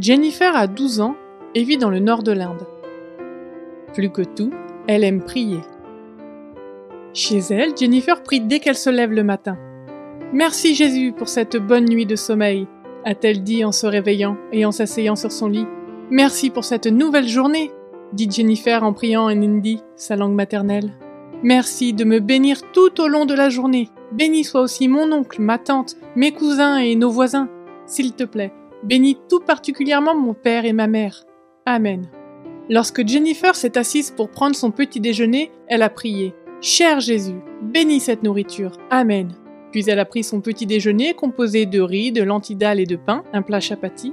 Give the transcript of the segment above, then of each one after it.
Jennifer a 12 ans et vit dans le nord de l'Inde. Plus que tout, elle aime prier. Chez elle, Jennifer prie dès qu'elle se lève le matin. Merci Jésus pour cette bonne nuit de sommeil, a-t-elle dit en se réveillant et en s'asseyant sur son lit. Merci pour cette nouvelle journée, dit Jennifer en priant en hindi, sa langue maternelle. Merci de me bénir tout au long de la journée. Bénis soit aussi mon oncle, ma tante, mes cousins et nos voisins. S'il te plaît, Bénis tout particulièrement mon père et ma mère. Amen. Lorsque Jennifer s'est assise pour prendre son petit déjeuner, elle a prié. Cher Jésus, bénis cette nourriture. Amen. Puis elle a pris son petit déjeuner composé de riz, de lentilles et de pain, un plat chapati.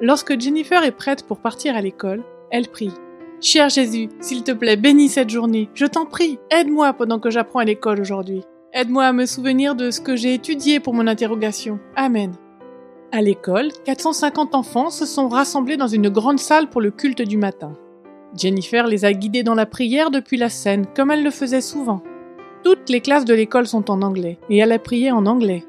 Lorsque Jennifer est prête pour partir à l'école, elle prie. Cher Jésus, s'il te plaît, bénis cette journée. Je t'en prie, aide-moi pendant que j'apprends à l'école aujourd'hui. Aide-moi à me souvenir de ce que j'ai étudié pour mon interrogation. Amen. À l'école, 450 enfants se sont rassemblés dans une grande salle pour le culte du matin. Jennifer les a guidés dans la prière depuis la scène, comme elle le faisait souvent. Toutes les classes de l'école sont en anglais, et elle a prié en anglais.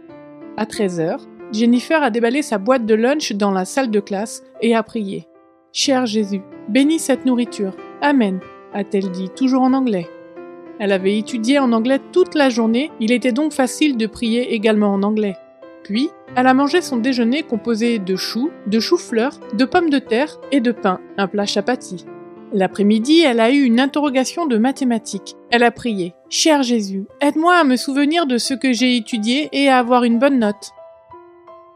À 13h, Jennifer a déballé sa boîte de lunch dans la salle de classe et a prié. Cher Jésus, bénis cette nourriture. Amen, a-t-elle dit, toujours en anglais. Elle avait étudié en anglais toute la journée, il était donc facile de prier également en anglais. Puis, elle a mangé son déjeuner composé de choux, de choux-fleurs, de pommes de terre et de pain, un plat chapati. L'après-midi, elle a eu une interrogation de mathématiques. Elle a prié Cher Jésus, aide-moi à me souvenir de ce que j'ai étudié et à avoir une bonne note.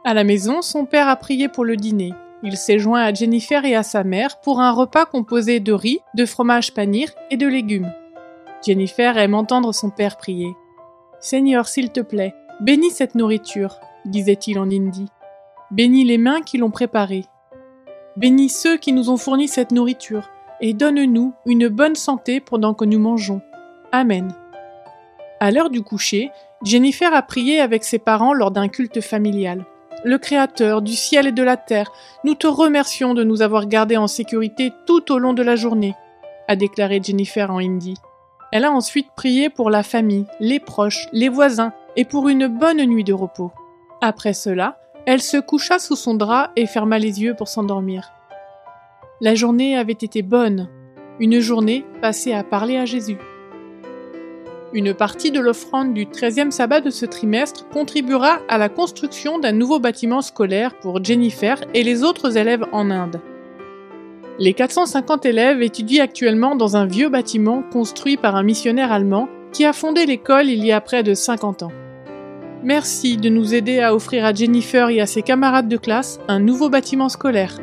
À la maison, son père a prié pour le dîner. Il s'est joint à Jennifer et à sa mère pour un repas composé de riz, de fromage panir et de légumes. Jennifer aime entendre son père prier. Seigneur, s'il te plaît, bénis cette nourriture, disait-il en hindi. Bénis les mains qui l'ont préparée. Bénis ceux qui nous ont fourni cette nourriture, et donne-nous une bonne santé pendant que nous mangeons. Amen. À l'heure du coucher, Jennifer a prié avec ses parents lors d'un culte familial. Le Créateur du ciel et de la terre, nous te remercions de nous avoir gardés en sécurité tout au long de la journée, a déclaré Jennifer en hindi. Elle a ensuite prié pour la famille, les proches, les voisins et pour une bonne nuit de repos. Après cela, elle se coucha sous son drap et ferma les yeux pour s'endormir. La journée avait été bonne, une journée passée à parler à Jésus. Une partie de l'offrande du 13e sabbat de ce trimestre contribuera à la construction d'un nouveau bâtiment scolaire pour Jennifer et les autres élèves en Inde. Les 450 élèves étudient actuellement dans un vieux bâtiment construit par un missionnaire allemand qui a fondé l'école il y a près de 50 ans. Merci de nous aider à offrir à Jennifer et à ses camarades de classe un nouveau bâtiment scolaire.